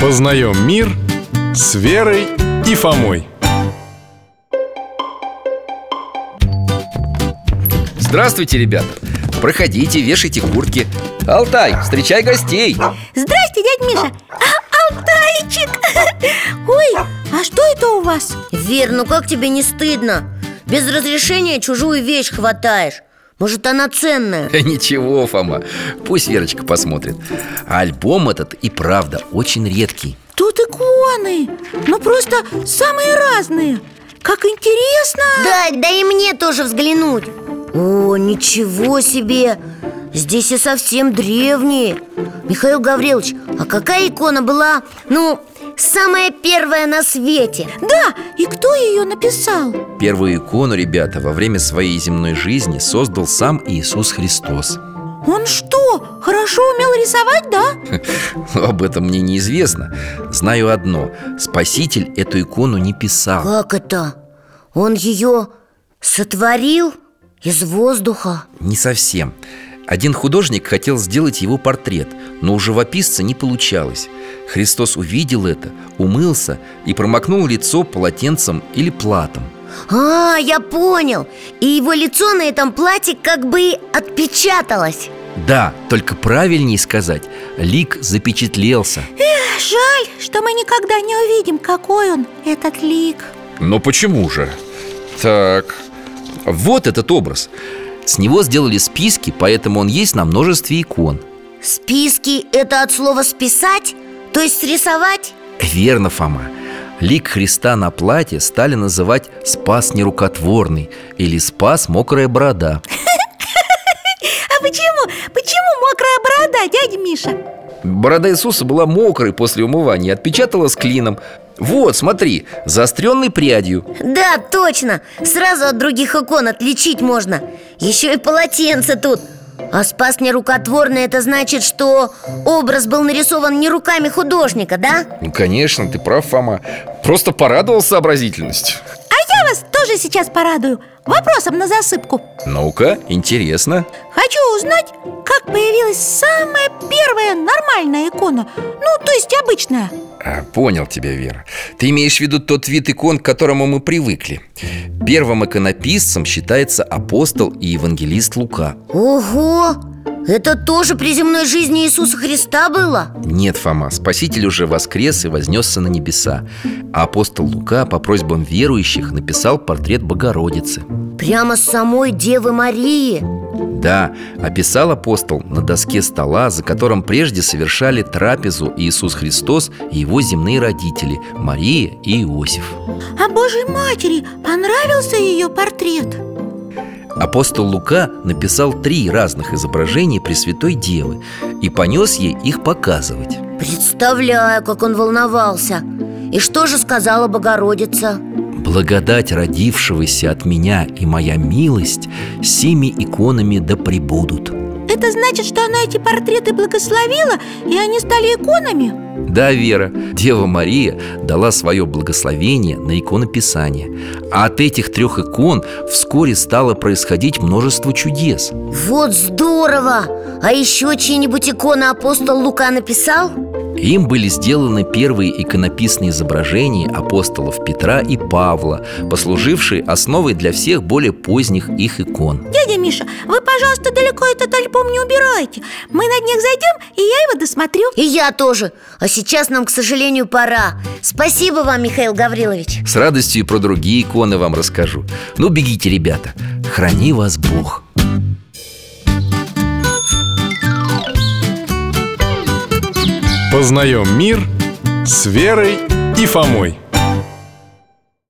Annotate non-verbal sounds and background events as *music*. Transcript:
Познаем мир с Верой и Фомой Здравствуйте, ребята! Проходите, вешайте куртки Алтай, встречай гостей Здрасте, дядь Миша а, Алтайчик *laughs* Ой, а что это у вас? Вер, ну как тебе не стыдно? Без разрешения чужую вещь хватаешь Может, она ценная? Ничего, Фома, пусть Верочка посмотрит. А альбом этот и правда очень редкий. Тут иконы. Ну просто самые разные. Как интересно! Да, да и мне тоже взглянуть. О, ничего себе! Здесь и совсем древние. Михаил Гаврилович, а какая икона была, ну, самая первая на свете? Да, и кто ее написал? Первую икону, ребята, во время своей земной жизни создал сам Иисус Христос Он что, хорошо умел рисовать, да? *laughs* Об этом мне неизвестно Знаю одно Спаситель эту икону не писал Как это? Он ее сотворил из воздуха? Не совсем один художник хотел сделать его портрет, но у живописца не получалось. Христос увидел это, умылся и промокнул лицо полотенцем или платом. А, я понял. И его лицо на этом платье как бы отпечаталось. Да, только правильнее сказать Лик запечатлелся. Эх, жаль, что мы никогда не увидим, какой он, этот лик. Но почему же? Так, вот этот образ С него сделали списки, поэтому он есть на множестве икон Списки – это от слова «списать»? То есть срисовать? Верно, Фома Лик Христа на платье стали называть «спас нерукотворный» или «спас мокрая борода» *laughs* А почему, почему мокрая борода, дядя Миша? Борода Иисуса была мокрой после умывания, отпечатала с клином. Вот, смотри, заостренной прядью. Да, точно. Сразу от других икон отличить можно. Еще и полотенце тут. А спас нерукотворный это значит, что образ был нарисован не руками художника, да? Ну, конечно, ты прав, Фома. Просто порадовал сообразительностью вас тоже сейчас порадую. Вопросом на засыпку. Ну-ка, интересно. Хочу узнать, как появилась самая первая нормальная икона. Ну, то есть обычная. А, Понял тебя, Вера. Ты имеешь в виду тот вид икон, к которому мы привыкли? Первым иконописцем считается апостол и евангелист Лука. Ого! Это тоже при земной жизни Иисуса Христа было? Нет, Фома, Спаситель уже воскрес и вознесся на небеса А апостол Лука по просьбам верующих написал портрет Богородицы Прямо с самой Девы Марии? Да, описал апостол на доске стола, за которым прежде совершали трапезу Иисус Христос и его земные родители Мария и Иосиф А Божьей Матери понравился ее портрет? Апостол Лука написал три разных изображения Пресвятой Девы и понес ей их показывать. Представляю, как он волновался. И что же сказала Богородица? Благодать родившегося от меня и моя милость Сими иконами да пребудут Это значит, что она эти портреты благословила, и они стали иконами? Да, Вера, Дева Мария дала свое благословение на иконописание А от этих трех икон вскоре стало происходить множество чудес Вот здорово! А еще чьи-нибудь иконы апостол Лука написал? Им были сделаны первые иконописные изображения апостолов Петра и Павла Послужившие основой для всех более поздних их икон Дядя Миша, вы, пожалуйста, далеко альбом не убирайте. Мы на днях зайдем, и я его досмотрю. И я тоже. А сейчас нам, к сожалению, пора. Спасибо вам, Михаил Гаврилович. С радостью и про другие иконы вам расскажу. Ну, бегите, ребята. Храни вас Бог. Познаем мир с Верой и Фомой